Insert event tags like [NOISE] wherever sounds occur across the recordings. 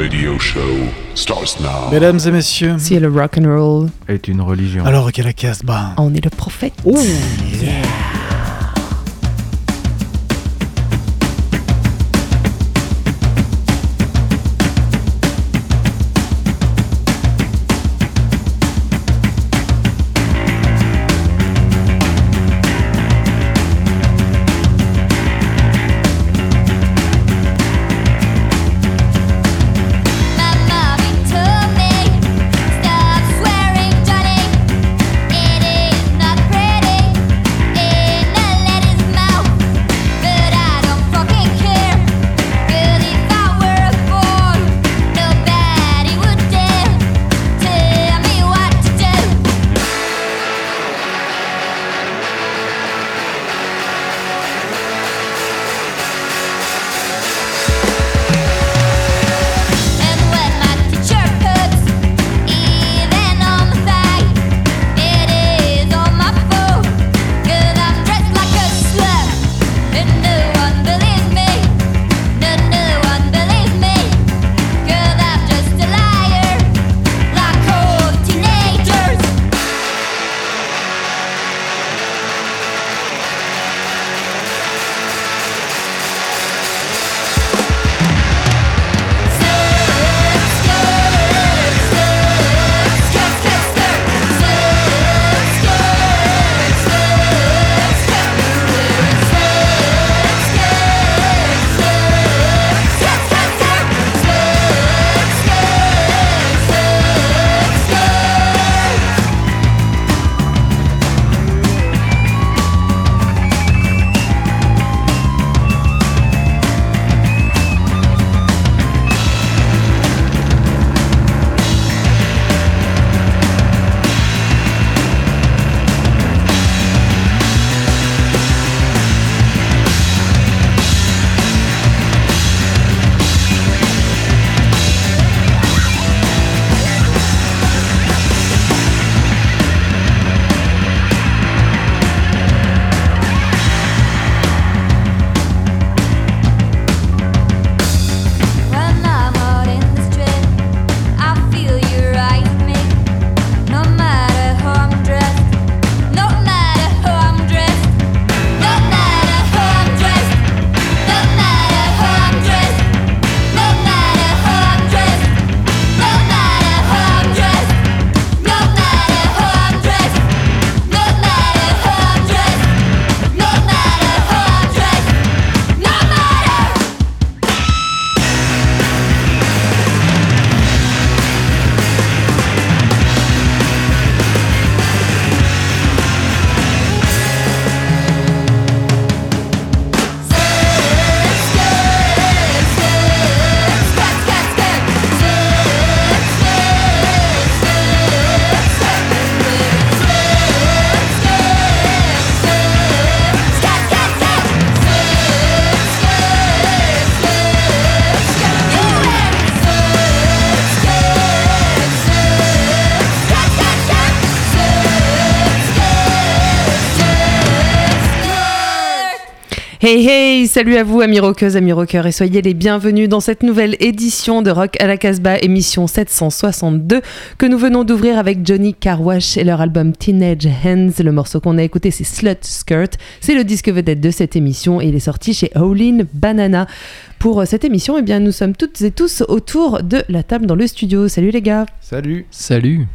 radio show starts now. Mesdames et messieurs, Si le rock and roll, est une religion. alors quelle la Casbah on est le prophète. Oh yeah. Hey hey, salut à vous amis rockeuses, amis rockeurs et soyez les bienvenus dans cette nouvelle édition de Rock à la Casbah, émission 762 que nous venons d'ouvrir avec Johnny Carwash et leur album Teenage Hands. Le morceau qu'on a écouté c'est Slut Skirt, c'est le disque vedette de cette émission et il est sorti chez Howlin' Banana. Pour euh, cette émission, eh bien, nous sommes toutes et tous autour de la table dans le studio. Salut les gars Salut. Salut.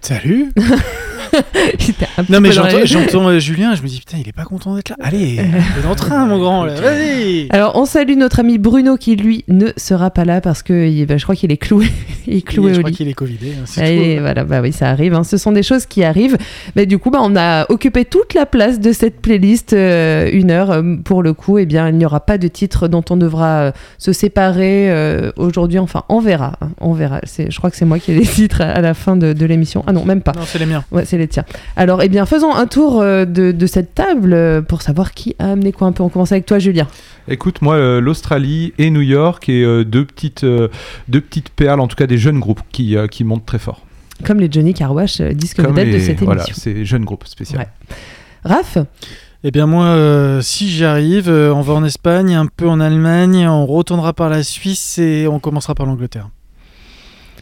Salut [LAUGHS] [LAUGHS] Il Non mais j'entends euh, Julien, je me dis putain il est pas content d'être là. [LAUGHS] Allez, t'es dans le train mon grand vas-y Alors, on salue notre ami Bruno qui, lui, ne sera pas là parce que il- bah, je crois qu'il est cloué. [LAUGHS] il est cloué Je au crois lit. qu'il est covidé. hein, Allez, tout. voilà, bah oui, ça arrive. hein. Ce sont des choses qui arrivent. Mais du coup, bah, on a occupé toute la place de cette playlist, euh, une heure. euh, Pour le coup, eh bien, il n'y aura pas de titre dont on devra euh, se séparer euh, aujourd'hui. Enfin, on verra. hein, on verra. Je crois que c'est moi qui ai les titres à, à la fin de, de l'émission. Ah non, même pas. Non, c'est les miens. Ouais, c'est les tiens. Alors, eh bien, faisons un tour euh, de, de cette table euh, pour savoir qui a amené quoi un peu. On commence avec toi, Julien. Écoute, moi, euh, l'Australie et New York et deux, petites, deux petites perles, en tout cas des jeunes groupes qui, qui montent très fort. Comme les Johnny Carwash, disque Comme vedette de les- cette voilà, émission. c'est jeunes groupes spéciaux. Ouais. Raph Eh bien moi, euh, si j'y arrive, euh, on va en Espagne, un peu en Allemagne, on retournera par la Suisse et on commencera par l'Angleterre.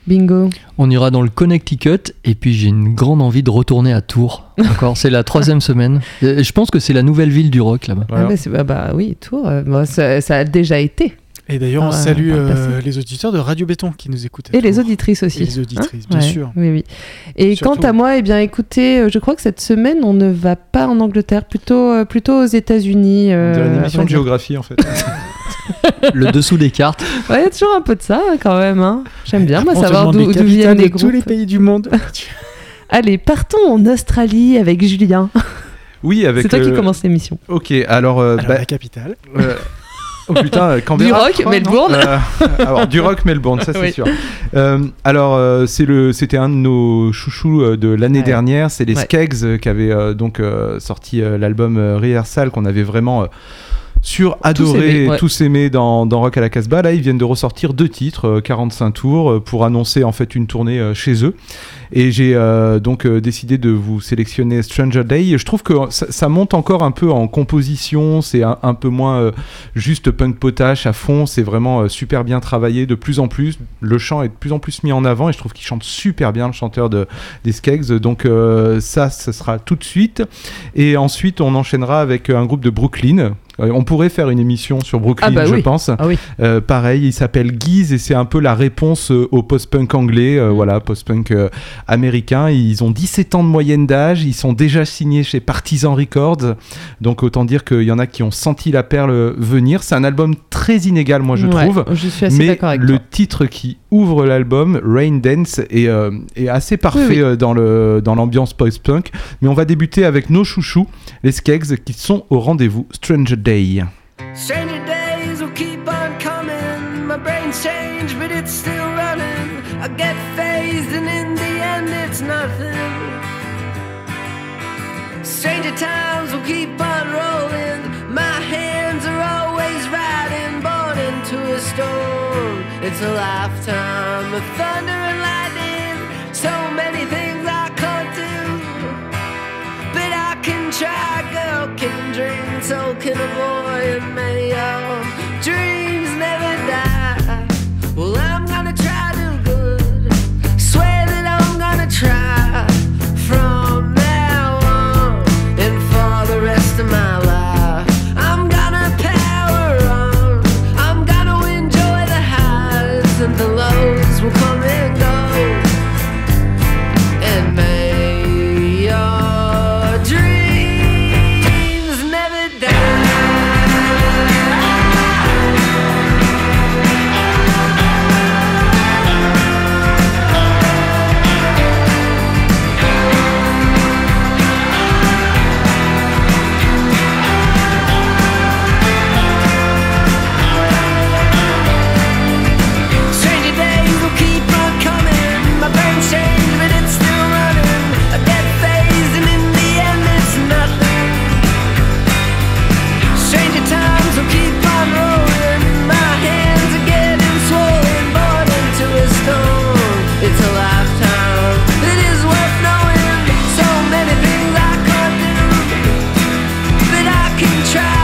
Bingo. On ira dans le Connecticut et puis j'ai une grande envie de retourner à Tours. [LAUGHS] Encore, c'est la troisième semaine. Et je pense que c'est la nouvelle ville du rock là-bas. Voilà. Ah bah, bah, bah oui, Tours, euh, bah, ça, ça a déjà été. Et d'ailleurs, Ah on salue euh, les auditeurs de Radio Béton qui nous écoutent. Et les auditrices aussi. Et les auditrices, bien Ouais, sûr. Oui, oui. Et Surtout. quant à moi, eh bien, écoutez, euh, je crois que cette semaine, on ne va pas en Angleterre, plutôt, plutôt aux États-Unis. Euh, une émission de géographie en fait. [LAUGHS] Le dessous des cartes. Ouais, il y a toujours un peu de ça quand même. hein. J'aime bien, moi, savoir d'où viennent les de tous les groupes. pays du monde. [LAUGHS] Allez, partons en Australie avec Julien. Oui, avec. C'est toi qui euh, commence l'émission. Ok, alors. euh, Alors, bah, la capitale. euh, Oh putain, Canberra, Du rock, crois, Melbourne. Euh, [LAUGHS] alors du rock Melbourne, ça c'est Oui. sûr. Euh, alors euh, c'est le, c'était un de nos chouchous de l'année Ouais. dernière. C'est les Ouais. Skeggs qui avaient euh, donc euh, sorti euh, l'album euh, Rehearsal qu'on avait vraiment euh, sur ouais. tous aimé dans, dans Rock à la Casbah. Là, ils viennent de ressortir deux titres, euh, 45 tours, euh, pour annoncer en fait une tournée euh, chez eux. Et j'ai euh, donc euh, décidé de vous sélectionner Stranger Day. Je trouve que ça, ça monte encore un peu en composition, c'est un, un peu moins euh, juste punk potache à fond, c'est vraiment euh, super bien travaillé de plus en plus. Le chant est de plus en plus mis en avant et je trouve qu'il chante super bien, le chanteur de, des Skeggs. Donc euh, ça, ce sera tout de suite. Et ensuite, on enchaînera avec un groupe de Brooklyn. Euh, on pourrait faire une émission sur Brooklyn, Ah bah je oui. pense. Ah oui. Euh, pareil, il s'appelle Guise et c'est un peu la réponse euh, au post-punk anglais, euh, Mm. voilà, post-punk euh, américain. Ils ont 17 ans de moyenne d'âge, ils sont déjà signés chez Partisan Records, donc autant dire qu'il y en a qui ont senti la perle venir. C'est un album très inégal, moi je Ouais, trouve. Je suis assez Mais d'accord avec le toi. titre qui ouvre l'album, Rain Dance, est, est assez parfait Oui, oui. dans le dans l'ambiance post-punk. Mais on va débuter avec nos chouchous, les Skeggs, qui sont au rendez-vous. Stranger Day. Stranger days will keep on coming. My brain's changed, but it's still running. I get phased, and in the end, it's nothing. Stranger times will keep on rolling. My hands are always riding, born into a storm. It's a lifetime of thunder and lightning. Dream, so can a boy, and may your dreams never die. Well, try.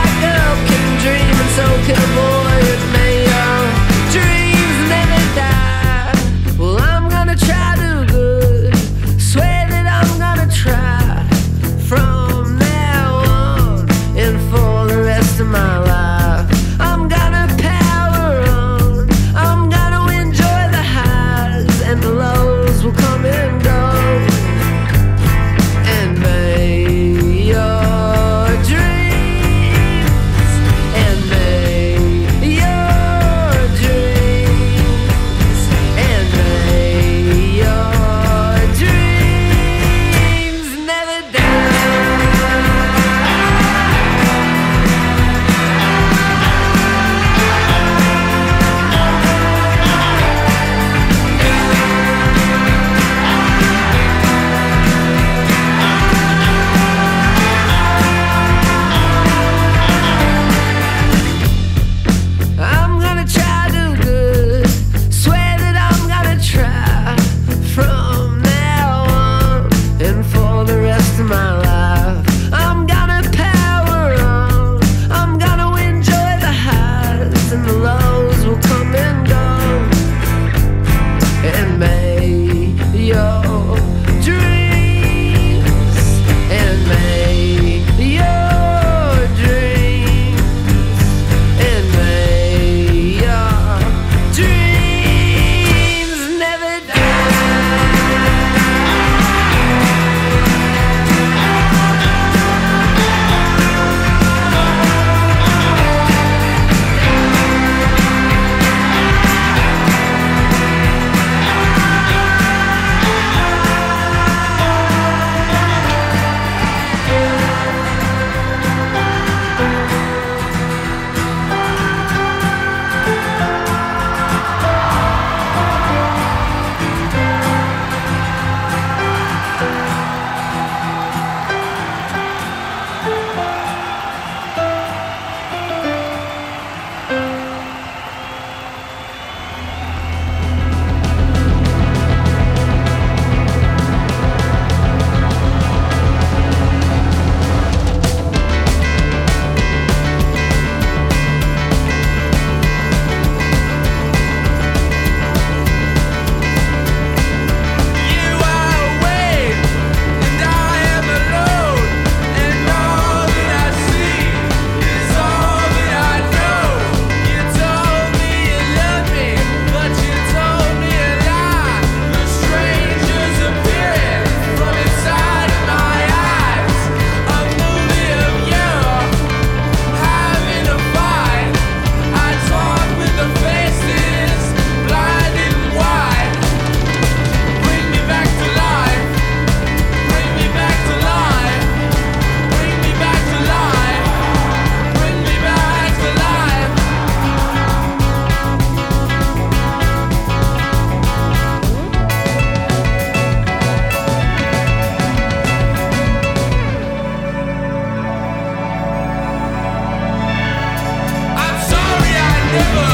Never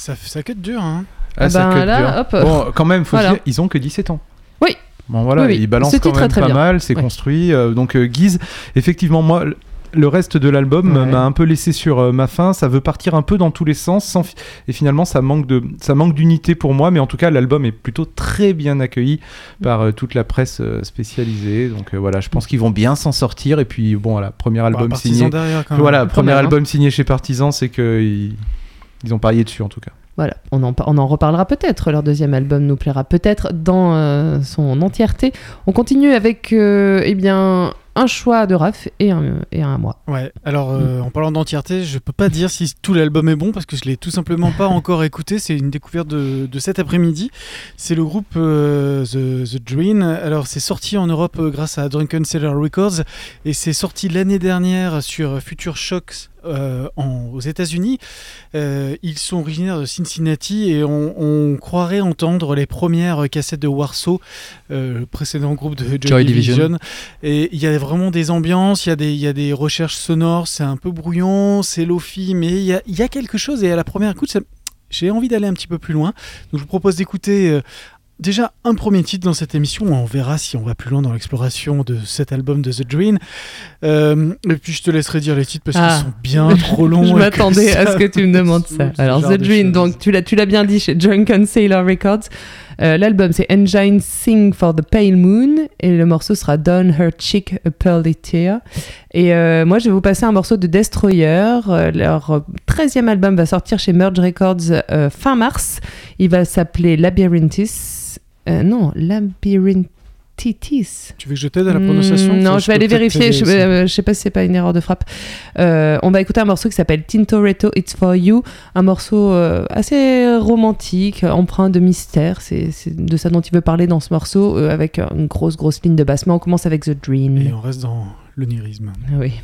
Ça, ça cut dur, hein. Ah ça ben cut là, dur. hop. Bon, quand même, faut Voilà. dire, ils ont que 17 ans. Oui. Bon voilà, Oui, oui. ils balancent quand très, même très pas bien. mal, c'est Ouais. construit. euh, donc euh, Guise, effectivement, moi, le- reste de l'album Ouais. m'a un peu laissé sur euh, ma faim. Ça veut partir un peu dans tous les sens, sans fi- et finalement, ça manque de, ça manque d'unité pour moi. Mais en tout cas, l'album est plutôt très bien accueilli par euh, toute la presse euh, spécialisée. Donc euh, voilà, je pense qu'ils vont bien s'en sortir. Et puis bon, voilà, premier album Bah, signé. derrière, quand même. Voilà, premier hein. album signé chez Partisan, c'est que ils ont parié dessus en tout cas. Voilà, on en, on en reparlera peut-être. Leur deuxième album nous plaira peut-être dans euh, son entièreté. On continue avec, euh, eh bien, un choix de Raph et un, et un à moi. Ouais, alors Mm. euh, en parlant d'entièreté, je peux pas dire si tout l'album est bon parce que je l'ai tout simplement pas encore écouté. C'est une découverte de, de cet après-midi. C'est le groupe euh, The, The Dream. Alors c'est sorti en Europe grâce à Drunken Sailor Records et c'est sorti l'année dernière sur Future Shocks. Euh, en- aux États-Unis, Euh, ils sont originaires de Cincinnati et on, on croirait entendre les premières cassettes de Warsaw, euh, le précédent groupe de Joy, Joy Division. Division. Et il y a vraiment des ambiances, il y, a des- il y a des recherches sonores, c'est un peu brouillon, c'est lofi, mais il y a, il y a quelque chose. Et à la première écoute, ça- j'ai envie d'aller un petit peu plus loin. Donc je vous propose d'écouter déjà un premier titre dans cette émission. On verra si on va plus loin dans l'exploration de cet album de The Dream. Euh, et puis je te laisserai dire les titres parce Ah. qu'ils sont bien [LAUGHS] trop longs. Je m'attendais à ce que tu me demandes ça. Alors, The Dream, donc tu l'as, tu l'as bien dit chez Drunken Sailor Records. Euh, L'album c'est Engine Sing for the Pale Moon et le morceau sera Down Her Cheek a Pearly Tear. Et euh, moi je vais vous passer un morceau de Destroyer. Leur 13e album va sortir chez Merge Records fin mars. Il va s'appeler Labyrinthis. Euh, non, Labyrinthitis. Tu veux que je t'aide à la prononciation Hmm, Non, je vais aller vérifier. Je, euh, je sais pas si c'est pas une erreur de frappe. Euh, on va écouter un morceau qui s'appelle Tintoretto It's For You, un morceau euh, assez romantique, empreint de mystère. C'est de ça dont il veut parler dans ce morceau, avec une grosse, grosse ligne de basse. Mais on commence avec The Dream. Et on reste dans l'onirisme. Oui.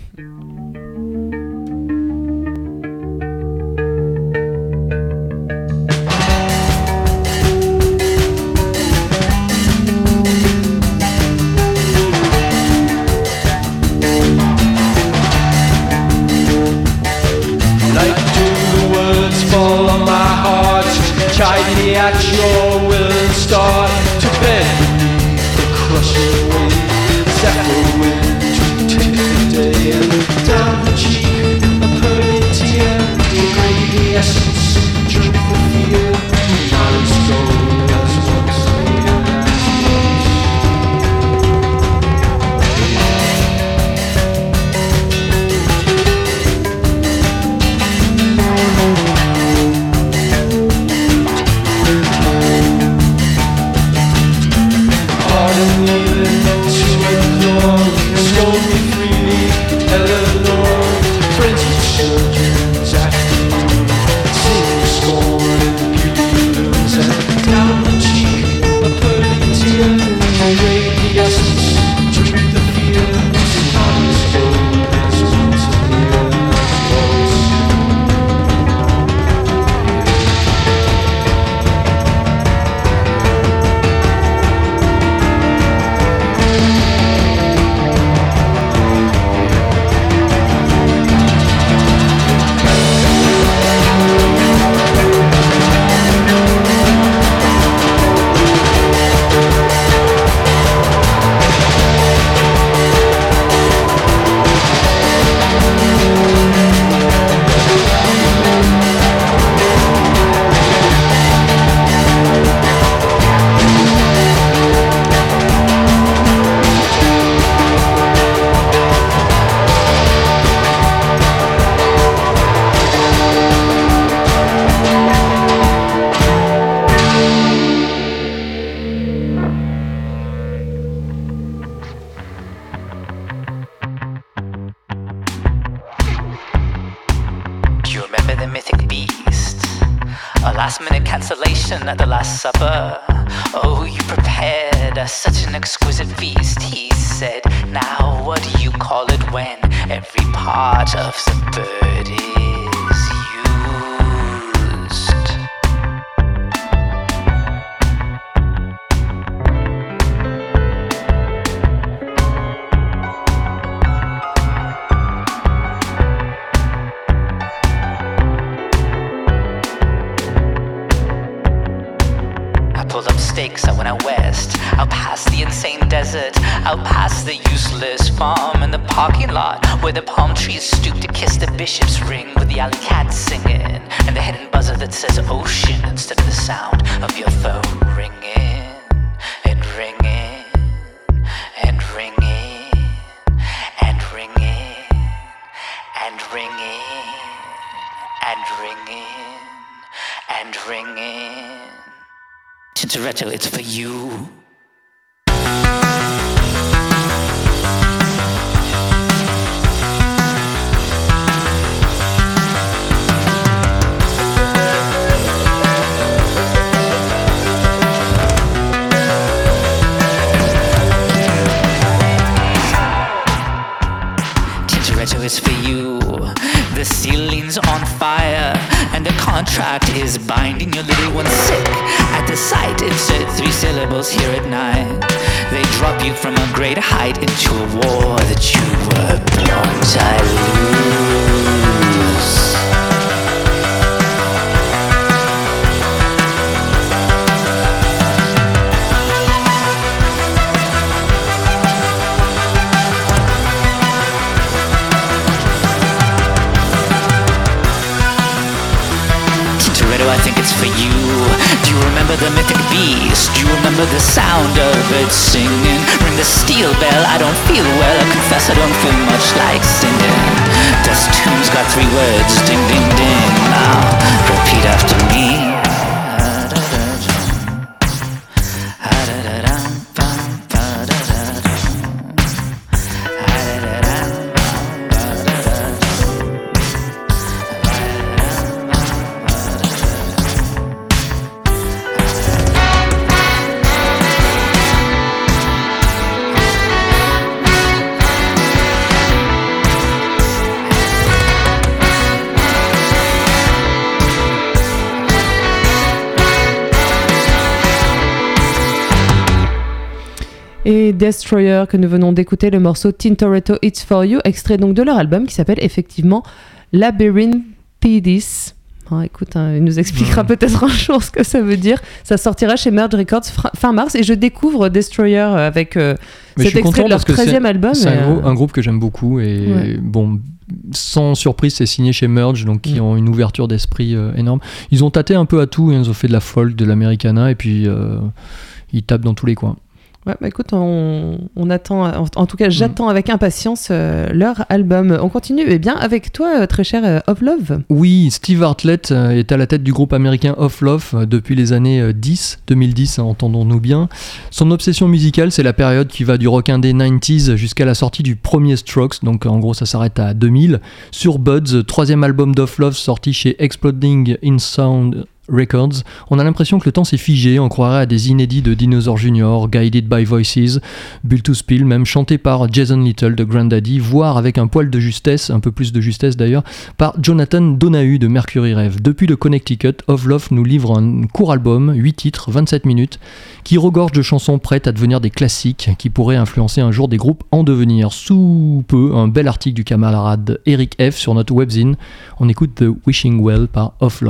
At your will start pulled I went out west. Out past the insane desert, out past the useless farm and the parking lot where the palm trees stoop to kiss the bishop's ring with the alley cat singing and the hidden buzzer that says ocean instead of the sound of your phone ringing and ringing and ringing and ringing and ringing and ringing and ringing. Tintoretto, it's for you. Gasolines on fire, and the contract is binding your little one sick. At the sight, insert three syllables here at night. They drop you from a great height into a war that you were born to lose. The mythic beast? Do you remember the sound of it singing? Ring the steel bell, I don't feel well. I confess I don't feel much like singing. Dust tune's got three words, ding ding ding. Now repeat Destroyer que nous venons d'écouter le morceau Tintoretto It's For You, extrait donc de leur album qui s'appelle effectivement Labyrinth Pedis. Ah, écoute, hein, il nous expliquera peut-être un jour ce que ça veut dire. Ça sortira chez Merge Records fin mars et je découvre Destroyer avec euh, Mais je cet extrait de leur parce que 13e c'est- album. C'est un, euh, un groupe que j'aime beaucoup et Ouais. bon, sans surprise, c'est signé chez Merge, donc qui Mm. ont une ouverture d'esprit euh, énorme. Ils ont tâté un peu à tout, ils ont fait de la folk, de l'americana et puis euh, ils tapent dans tous les coins. Ouais, bah écoute, on, attend, en, tout cas, j'attends avec impatience euh, leur album. On continue, eh bien, avec toi, euh, très cher euh, Of Love. Oui, Steve Hartlett est à la tête du groupe américain Off Love depuis les années euh, 10, 2010, hein, entendons-nous bien. Son obsession musicale, c'est la période qui va du rock indé 90s jusqu'à la sortie du premier Strokes, donc en gros ça s'arrête à 2000. Sur Buds, troisième album d'Off Love sorti chez Exploding in Sound Records, on a l'impression que le temps s'est figé, on croirait à des inédits de Dinosaur Jr., Guided by Voices, Built to Spill, même chanté par Jason Little de Grandaddy, voire avec un poil de justesse, un peu plus de justesse d'ailleurs, par Jonathan Donahue de Mercury Rev. Depuis le Connecticut, Of Love nous livre un court album, 8 titres, 27 minutes, qui regorge de chansons prêtes à devenir des classiques, qui pourraient influencer un jour des groupes en devenir. Sous peu, un bel article du camarade Eric F. sur notre webzine. On écoute The Wishing Well par Of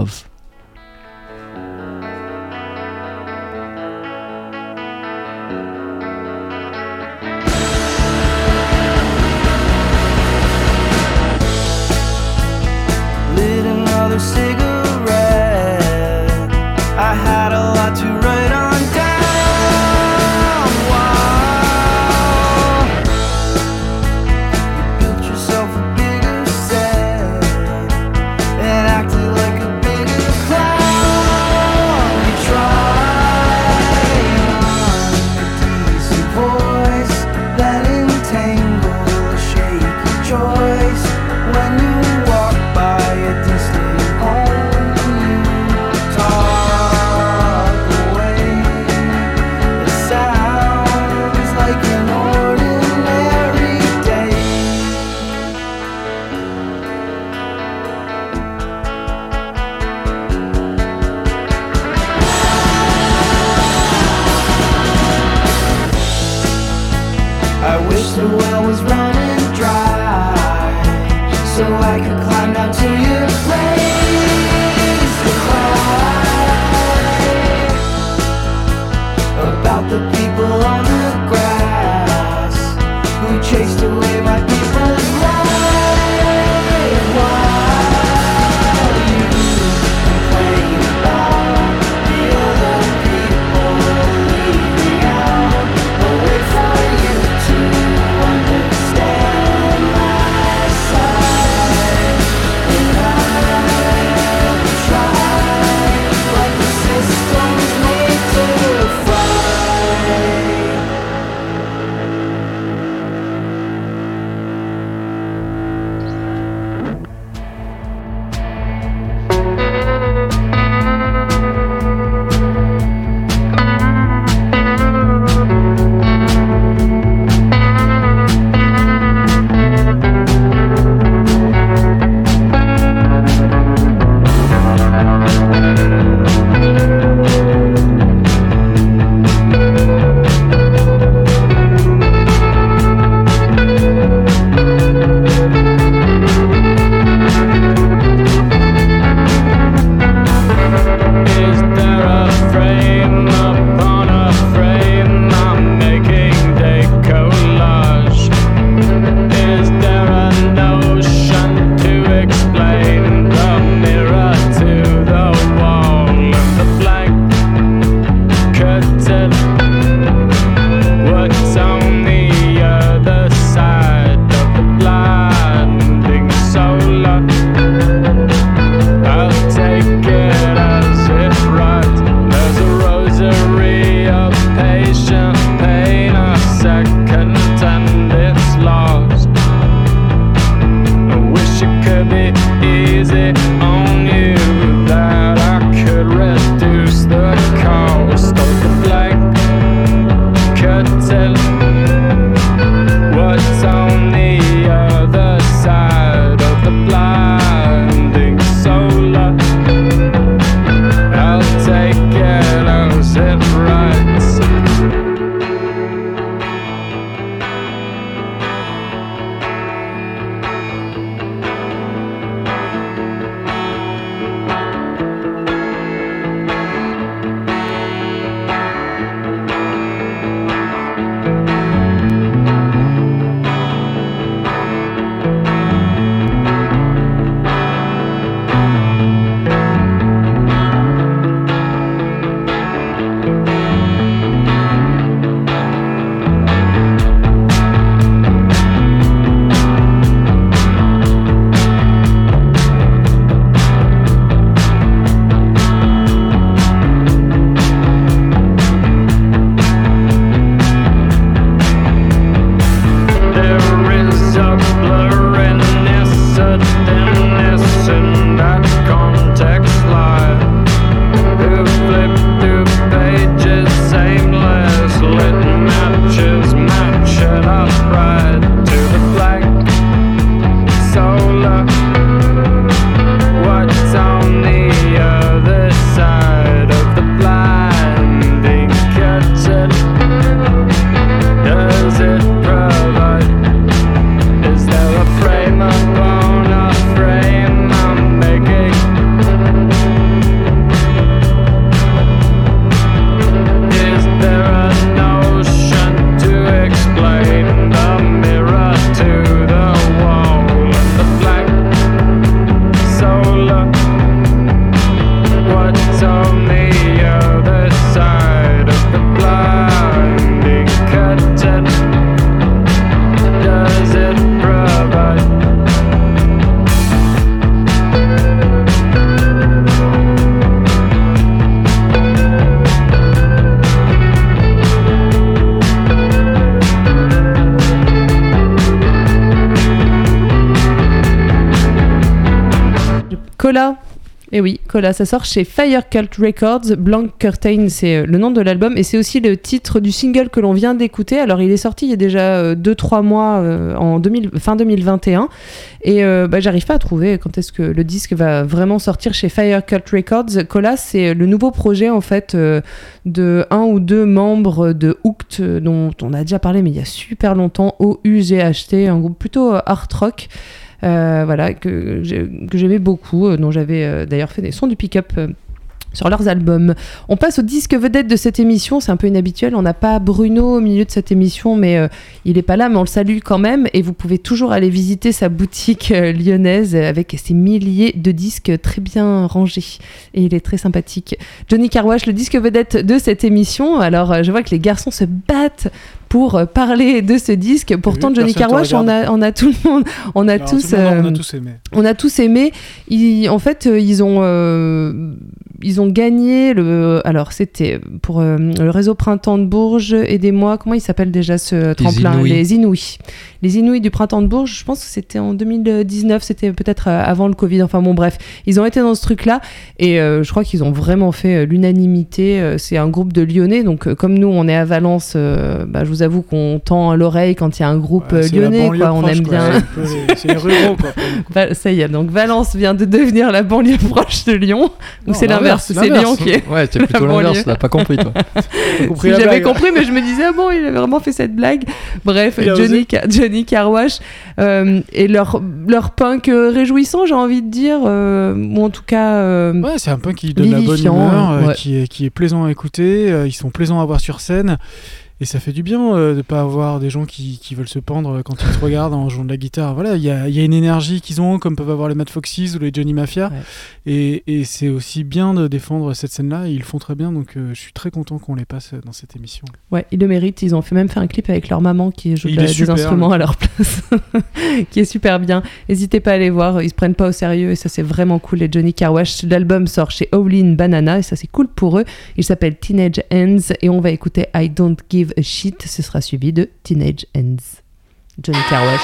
Cola. Et oui, Cola, ça sort chez Fire Cult Records. Blank Curtain, c'est euh, le nom de l'album et c'est aussi le titre du single que l'on vient d'écouter. Alors, il est sorti il y a déjà 2-3 mois, euh, en 2000, fin 2021. Et euh, bah, j'arrive pas à trouver quand est-ce que le disque va vraiment sortir chez Fire Cult Records. Cola, c'est le nouveau projet en fait euh, de un ou deux membres de Hooked, euh, dont on a déjà parlé, mais il y a super longtemps. O-U-G-H-T, un groupe plutôt euh, art rock. Euh, voilà, que, j'ai- que j'aimais beaucoup, euh, dont j'avais euh, d'ailleurs fait des sons du pick-up sur leurs albums. On passe au disque vedette de cette émission, c'est un peu inhabituel, on n'a pas Bruno au milieu de cette émission, mais il est pas là, mais on le salue quand même, et vous pouvez toujours aller visiter sa boutique lyonnaise avec ses milliers de disques très bien rangés, et il est très sympathique. Johnny Carwash, le disque vedette de cette émission, alors je vois que les garçons se battent pour euh, parler de ce disque, pourtant Johnny Carwash, on a, on a tout le monde, on a Alors, tous... on euh, a tous aimé. on a tous aimé. Ils- en fait, euh, ils ont, euh, ils ont gagné le. Alors, c'était pour euh, le réseau Printemps de Bourges. Aidez-moi, comment il s'appelle déjà ce tremplin Inouïs. Les Inouïs. Les Inouïs du Printemps de Bourges, je pense que c'était en 2019, c'était peut-être avant le Covid. Enfin, bon, bref. Ils ont été dans ce truc-là et euh, je crois qu'ils ont vraiment fait l'unanimité. C'est un groupe de Lyonnais. Donc, comme nous, on est à Valence, euh, bah, je vous avoue qu'on tend l'oreille quand il y a un groupe Ouais, euh, lyonnais. Quoi. On proche, aime quoi. bien. C'est ruraux, quoi. ça y est, donc Valence vient de devenir la banlieue proche de Lyon. Ou c'est l'inverse, c'est. Lyon qui est. Ouais, c'est plutôt l'inverse, t'as pas compris toi. [LAUGHS] J'avais blague. compris, mais je me disais, ah bon, il avait vraiment fait cette blague. Bref, a Johnny, Johnny Carwash euh, et leur, leur punk euh, réjouissant, j'ai envie de dire, euh, ou en tout cas. euh, Ouais, c'est un punk qui donne la bonne humeur, euh, ouais. qui, est, qui est plaisant à écouter, euh, ils sont plaisants à voir sur scène. Et ça fait du bien euh, de pas avoir des gens qui, qui veulent se pendre quand ils te regardent en jouant de la guitare. Voilà, il y a, y a une énergie qu'ils ont, comme peuvent avoir les Mad Foxes ou les Johnny Mafia. Ouais. Et, et c'est aussi bien de défendre cette scène-là. Ils le font très bien, donc euh, je suis très content qu'on les passe dans cette émission. Ouais, ils le méritent. Ils ont fait même fait un clip avec leur maman qui joue de- est des super, instruments à leur place, [LAUGHS] qui est super bien. N'hésitez pas à aller voir. Ils se prennent pas au sérieux et ça c'est vraiment cool. Les Johnny Carwash, l'album sort chez Howlin' Banana et ça c'est cool pour eux. Il s'appelle Teenage Ends et on va écouter I Don't Give a Shit. Ce sera suivi de Teenage Ends. Johnny Carwash.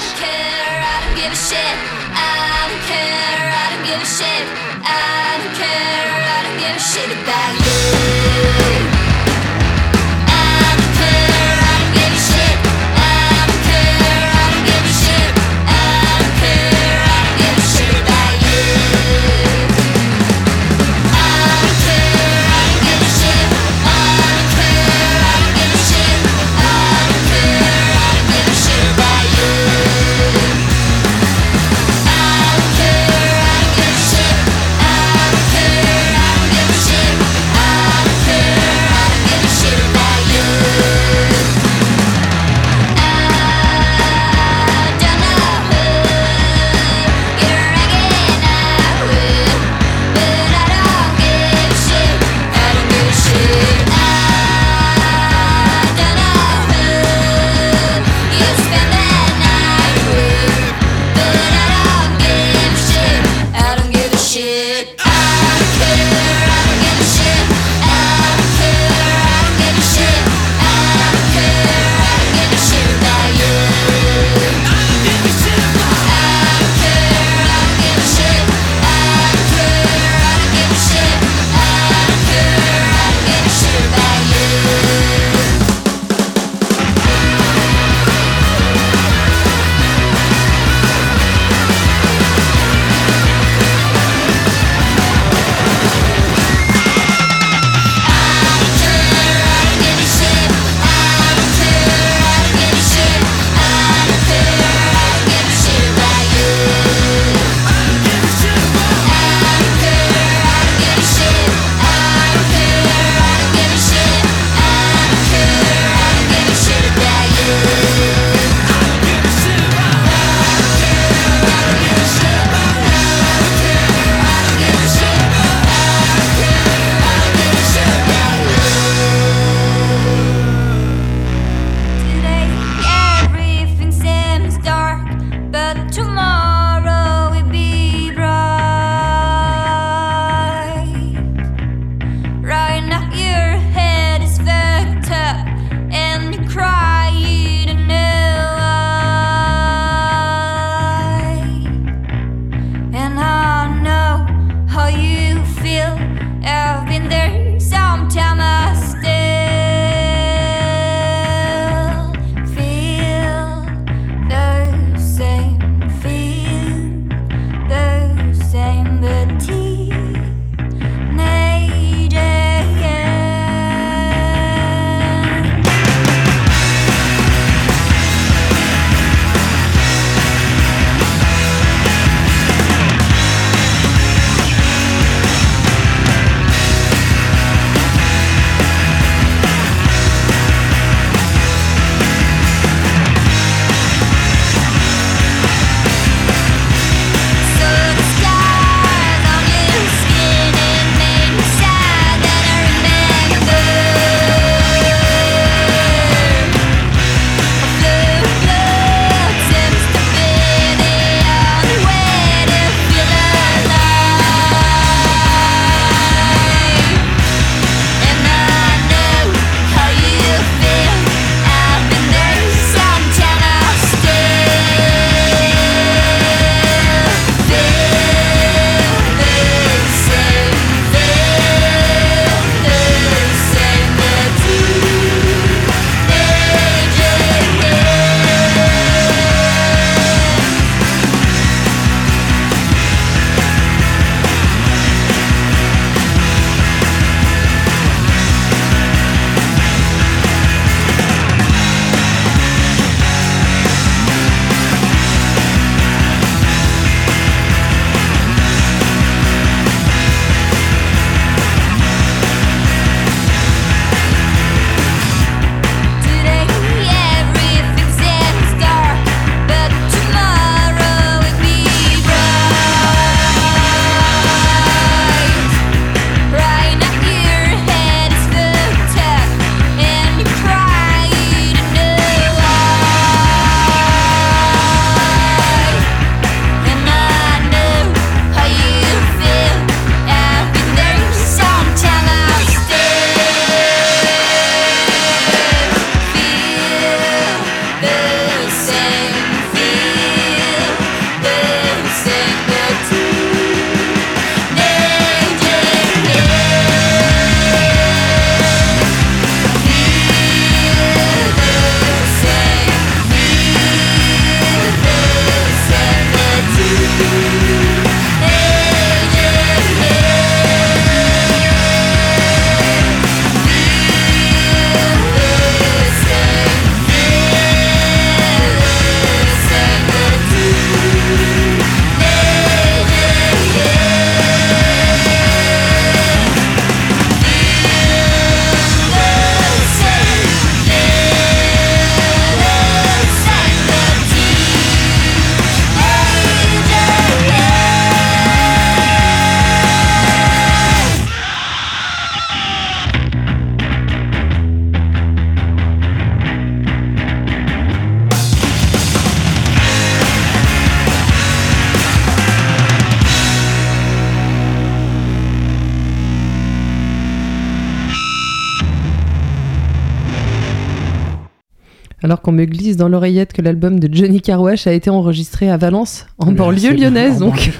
Alors qu'on me glisse dans l'oreillette que l'album de Johnny Carwash a été enregistré à Valence, en banlieue lyonnaise. Donc.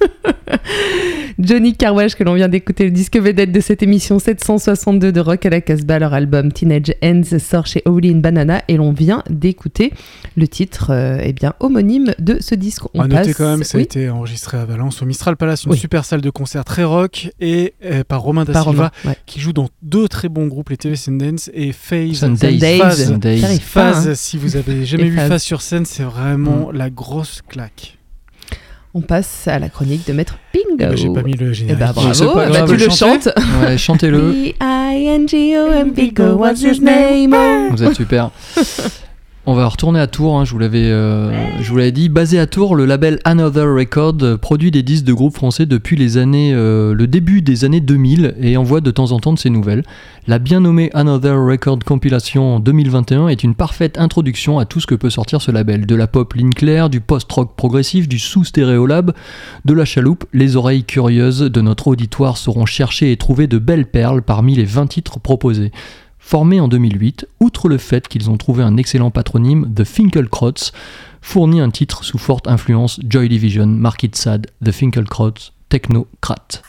[LAUGHS] Johnny Carwash, que l'on vient d'écouter, le disque vedette de cette émission 762 de Rock à la Casbah. Leur album Teenage Ends sort chez Howlin' Banana et l'on vient d'écouter le titre euh, eh bien, homonyme de ce disque. On va noter passe- quand même, ça a été enregistré à Valence au Mistral Palace, une Oui. super salle de concert très rock et euh, par Romain da par Silva Romain, ouais. qui joue dans deux très bons groupes, les TV Sundance et Phase. Hein. Phase, si vous avez jamais vu Phase. Phase sur scène, c'est vraiment la grosse claque. On passe à la chronique de Maître Bingo. Eh ben, J'ai pas mis le Eh générique. ben, c'est bravo, pas eh ben, grave, tu le chantes. Ouais, chantez-le. [LAUGHS] B-I-N-G-O-M-B-Go, what's his name? Vous êtes super. On va retourner à Tours, hein, je vous l'avais euh, je vous l'avais dit. Basé à Tours, le label Another Record produit des disques de groupes français depuis les années, euh, le début des années 2000 et envoie de temps en temps de ses nouvelles. La bien nommée Another Record Compilation 2021 est une parfaite introduction à tout ce que peut sortir ce label. De la pop ligne du post-rock progressif, du sous-stéréolab, de la chaloupe, les oreilles curieuses de notre auditoire sauront chercher et trouver de belles perles parmi les 20 titres proposés. Formés en 2008, outre le fait qu'ils ont trouvé un excellent patronyme, The Finkelkrauts fournit un titre sous forte influence Joy Division, Mark It Sad, The Finkelkrauts, Technocrat.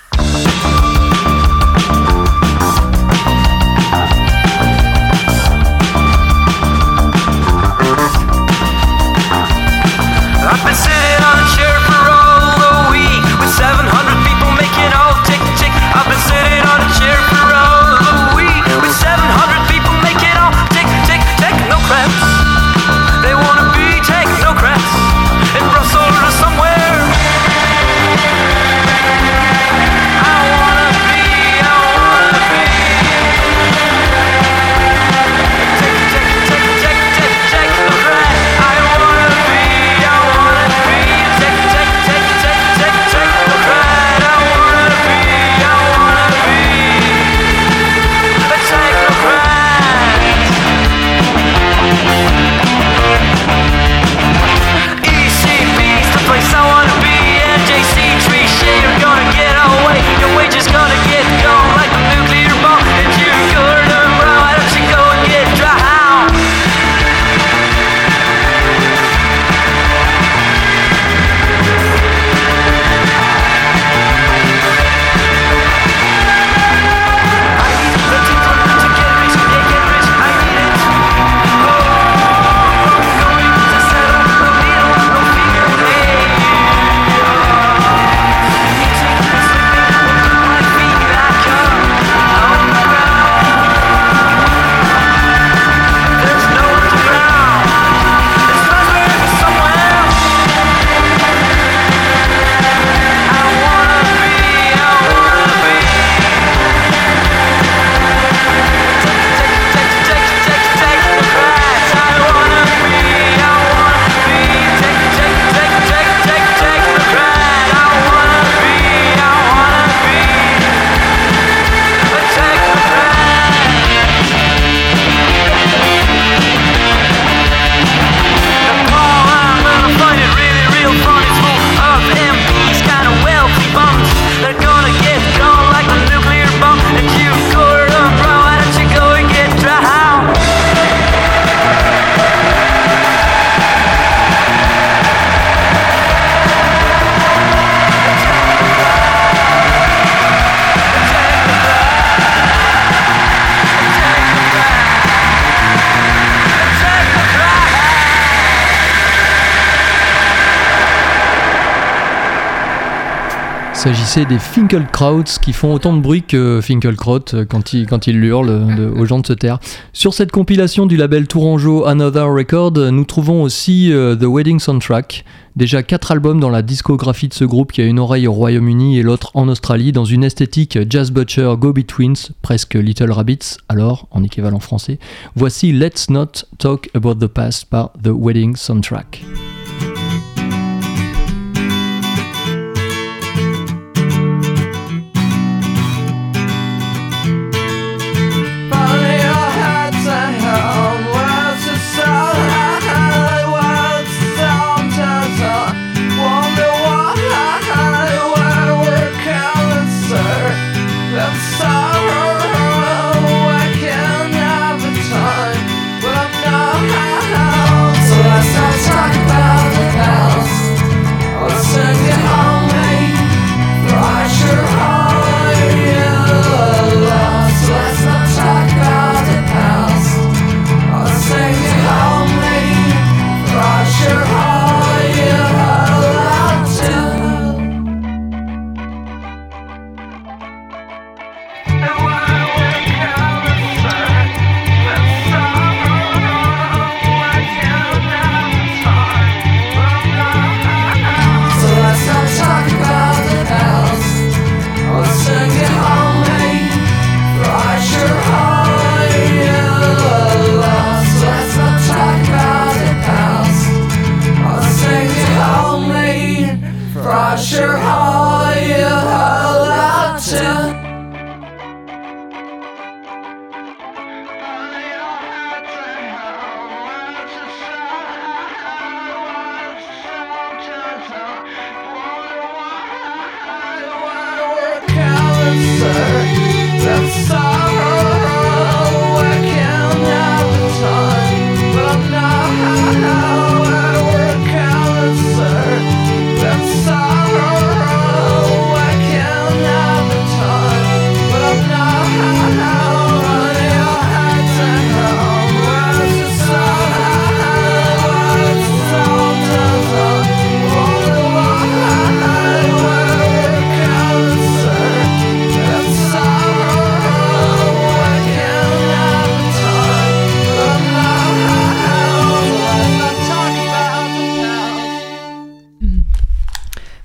Il s'agissait des Finkelkrauts qui font autant de bruit que Finkelkraut euh, quand ils, quand euh, aux gens de se taire. Sur cette compilation du label Tourangeau Another Record, nous trouvons aussi euh, The Wedding Soundtrack. Déjà quatre albums dans la discographie de ce groupe qui a une oreille au Royaume-Uni et l'autre en Australie, dans une esthétique Jazz Butcher Go-Betweens, presque Little Rabbits, alors en équivalent français. Voici Let's Not Talk About the Past par The Wedding Soundtrack.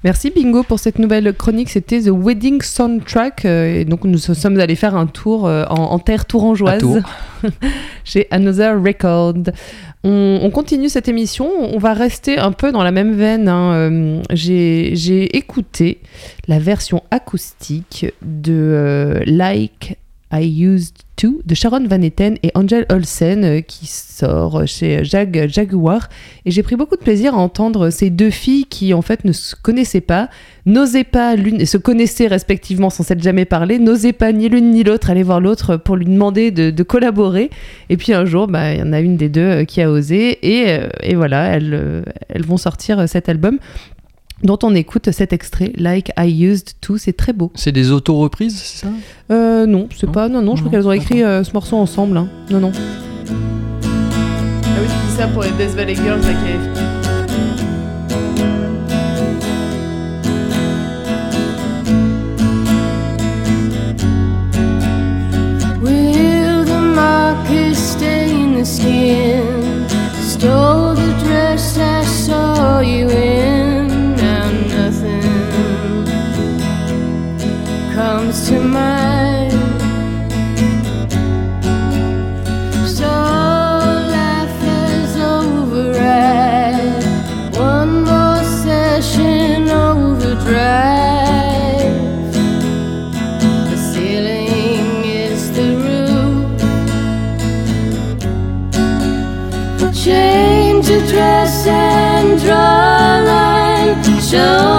Merci Bingo pour cette nouvelle chronique. C'était The Wedding Soundtrack. euh, et donc nous sommes allés faire un tour euh, en, en terre tourangeoise [LAUGHS] chez Another Record. On, on continue cette émission. On va rester un peu dans la même veine. hein. Euh, J'ai écouté la version acoustique de Like I Used To de Sharon Van Etten et Angel Olsen euh, qui sort chez Jag Jaguar. Et j'ai pris beaucoup de plaisir à entendre ces deux filles qui en fait ne se connaissaient pas, n'osaient pas l'une, se connaissaient respectivement sans s'être jamais parlé, n'osaient pas ni l'une ni l'autre aller voir l'autre pour lui demander de, collaborer. Et puis un jour, bah, il y en a une des deux euh, qui a osé et, euh, et voilà, elles, elles vont sortir cet album dont on écoute cet extrait, Like I Used To, c'est très beau. C'est des auto-reprises, c'est ça? Euh, non, c'est pas. Non, non, je crois qu'elles ont écrit euh, ce morceau ensemble. hein. Non, non. Ah oui, tu dis ça pour les Death Valley Girls là, qui avaient- Will the markers stain the skin? Stole the dress I saw you in. Comes to mind. So life is override. One more session overdrive. The ceiling is the roof. Change the dress and draw a line. Show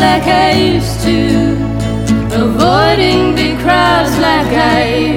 like I used to. Avoiding big crowds like I used to.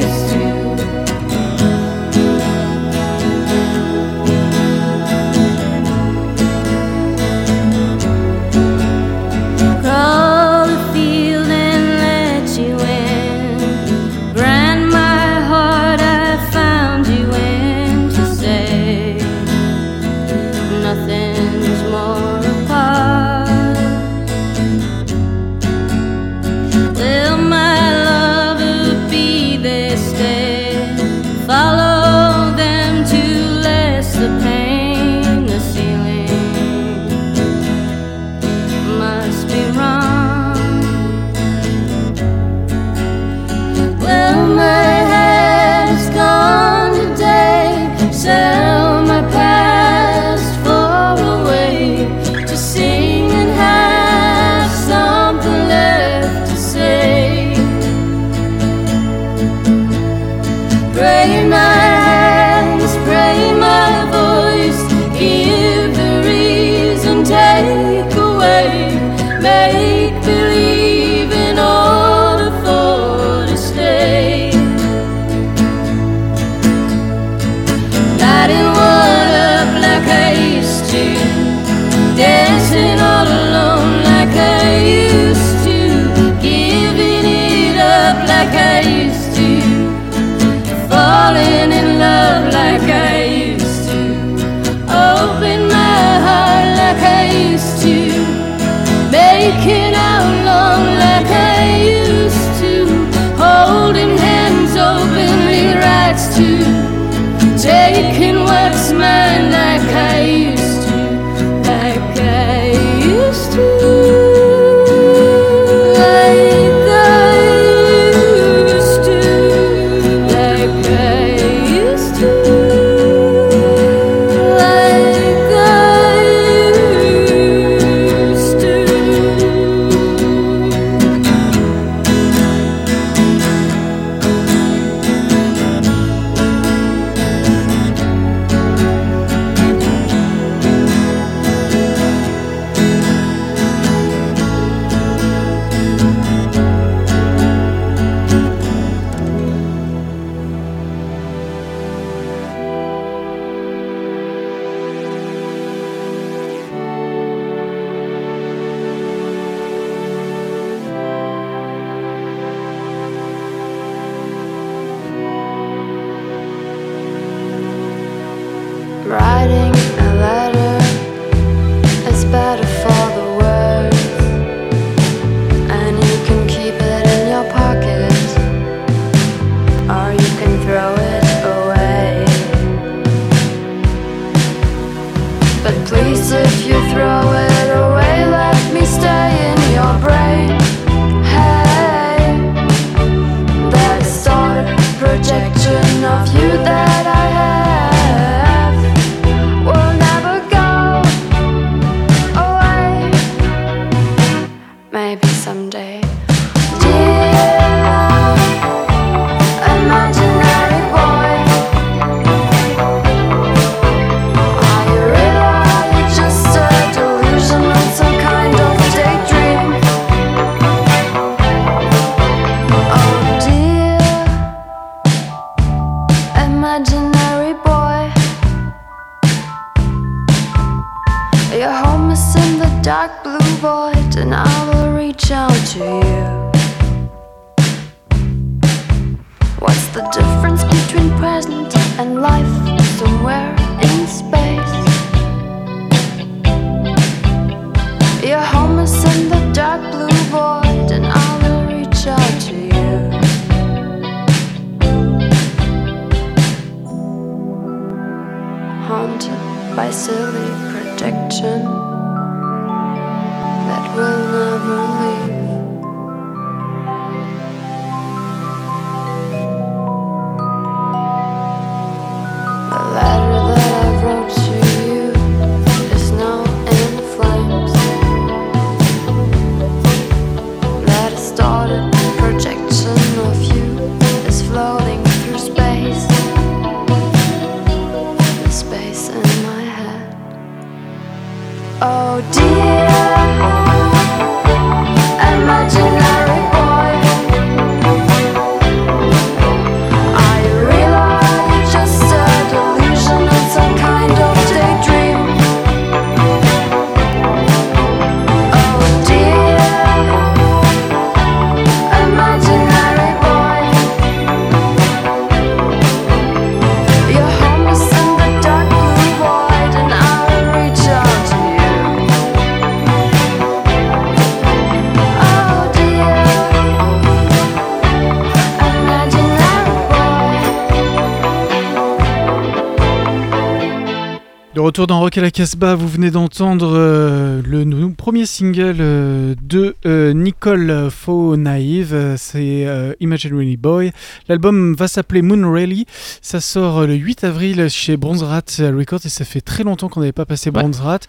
Retour dans Rock à la Casbah, vous venez d'entendre euh, le premier single euh, de euh, Nicole Faux Naïve, c'est Imaginary Boy. L'album va s'appeler Moon Rally, ça sort le 8 avril chez Bronze Rat Records et ça fait très longtemps qu'on n'avait pas passé Ouais. Bronze Rat.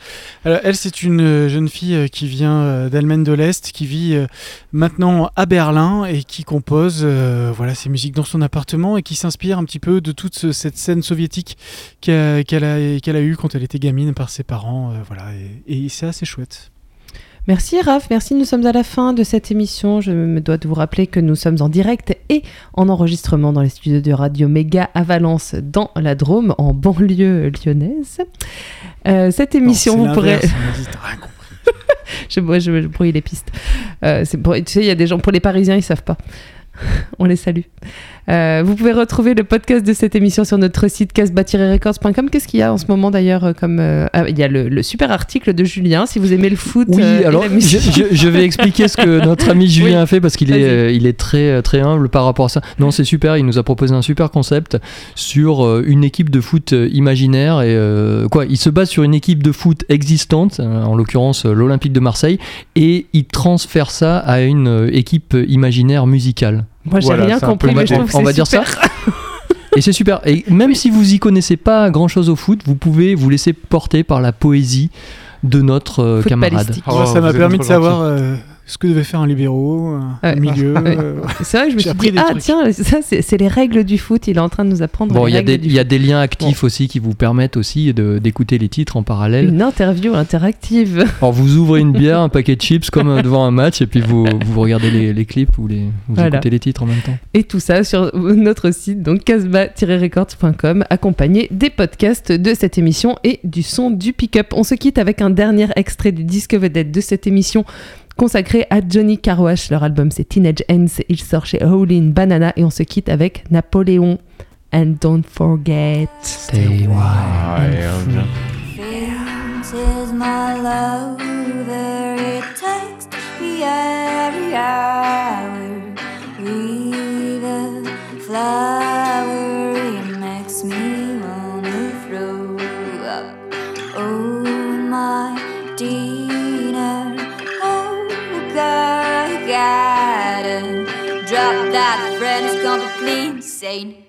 Alors, elle, c'est une jeune fille qui vient d'Allemagne de l'Est, qui vit maintenant à Berlin et qui compose voilà, ses musiques dans son appartement et qui s'inspire un petit peu de toute ce- cette scène soviétique qu'elle a, qu'elle a eue quand elle était gamine par ses parents. euh, voilà, et, et c'est assez chouette. Merci Raph, merci. Nous sommes à la fin de cette émission. Je me dois de vous rappeler que nous sommes en direct et en enregistrement dans les studios de Radio Méga à Valence, dans la Drôme, en banlieue lyonnaise. Euh, cette émission, Non, vous pourrez. [LAUGHS] je, moi, je, je brouille les pistes. Euh, pour- tu sais, il y a des gens, pour les Parisiens, ils savent pas. [LAUGHS] On les salue. Euh, vous pouvez retrouver le podcast de cette émission sur notre site casbah-records.com. Qu'est-ce qu'il y a en ce moment d'ailleurs euh, comme euh, ah, Il y a le, le super article de Julien. Si vous aimez le foot, Oui, euh, alors je, musique. je- je vais expliquer ce que notre ami [LAUGHS] Julien Oui. a fait parce qu'il est, il est très, très humble par rapport à ça. Non, c'est super, il nous a proposé un super concept sur une équipe de foot imaginaire et quoi, il se base sur une équipe de foot existante, en l'occurrence l'Olympique de Marseille, et il transfère ça à une équipe imaginaire musicale. Moi, j'ai Voilà, rien compris, mais ma- je trouve que on c'est va dire ça super. [LAUGHS] Et c'est super. Et même si vous y connaissez pas grand chose au foot, vous pouvez vous laisser porter par la poésie de notre euh, camarade. Oh, ça m'a permis de savoir euh, ce que devait faire un libéraux, un Ouais. milieu. Ouais. euh, C'est vrai que je me suis dit, ah trucs. tiens, ça c'est les règles du foot. Il est en train de nous apprendre Bon, il y, a des- du il y a des liens actifs aussi qui vous permettent aussi de- d'écouter les titres en parallèle. Une interview interactive. [LAUGHS] Alors vous ouvrez une bière, un paquet de chips comme euh, devant un match et puis vous, vous regardez les, les clips ou les, vous Voilà. écoutez les titres en même temps. Et tout ça sur notre site, donc casbah-records.com, accompagné des podcasts de cette émission et du son du pick-up. On se quitte avec un dernier extrait du disque vedette de cette émission consacré à Johnny Carwash. Leur album c'est Teenage Ends, il sort chez Howlin' Banana et on se quitte avec Napoléon. And don't forget. Stay wild. Feelings is my lover. It takes me every hour. Read a flower. It makes me probably insane.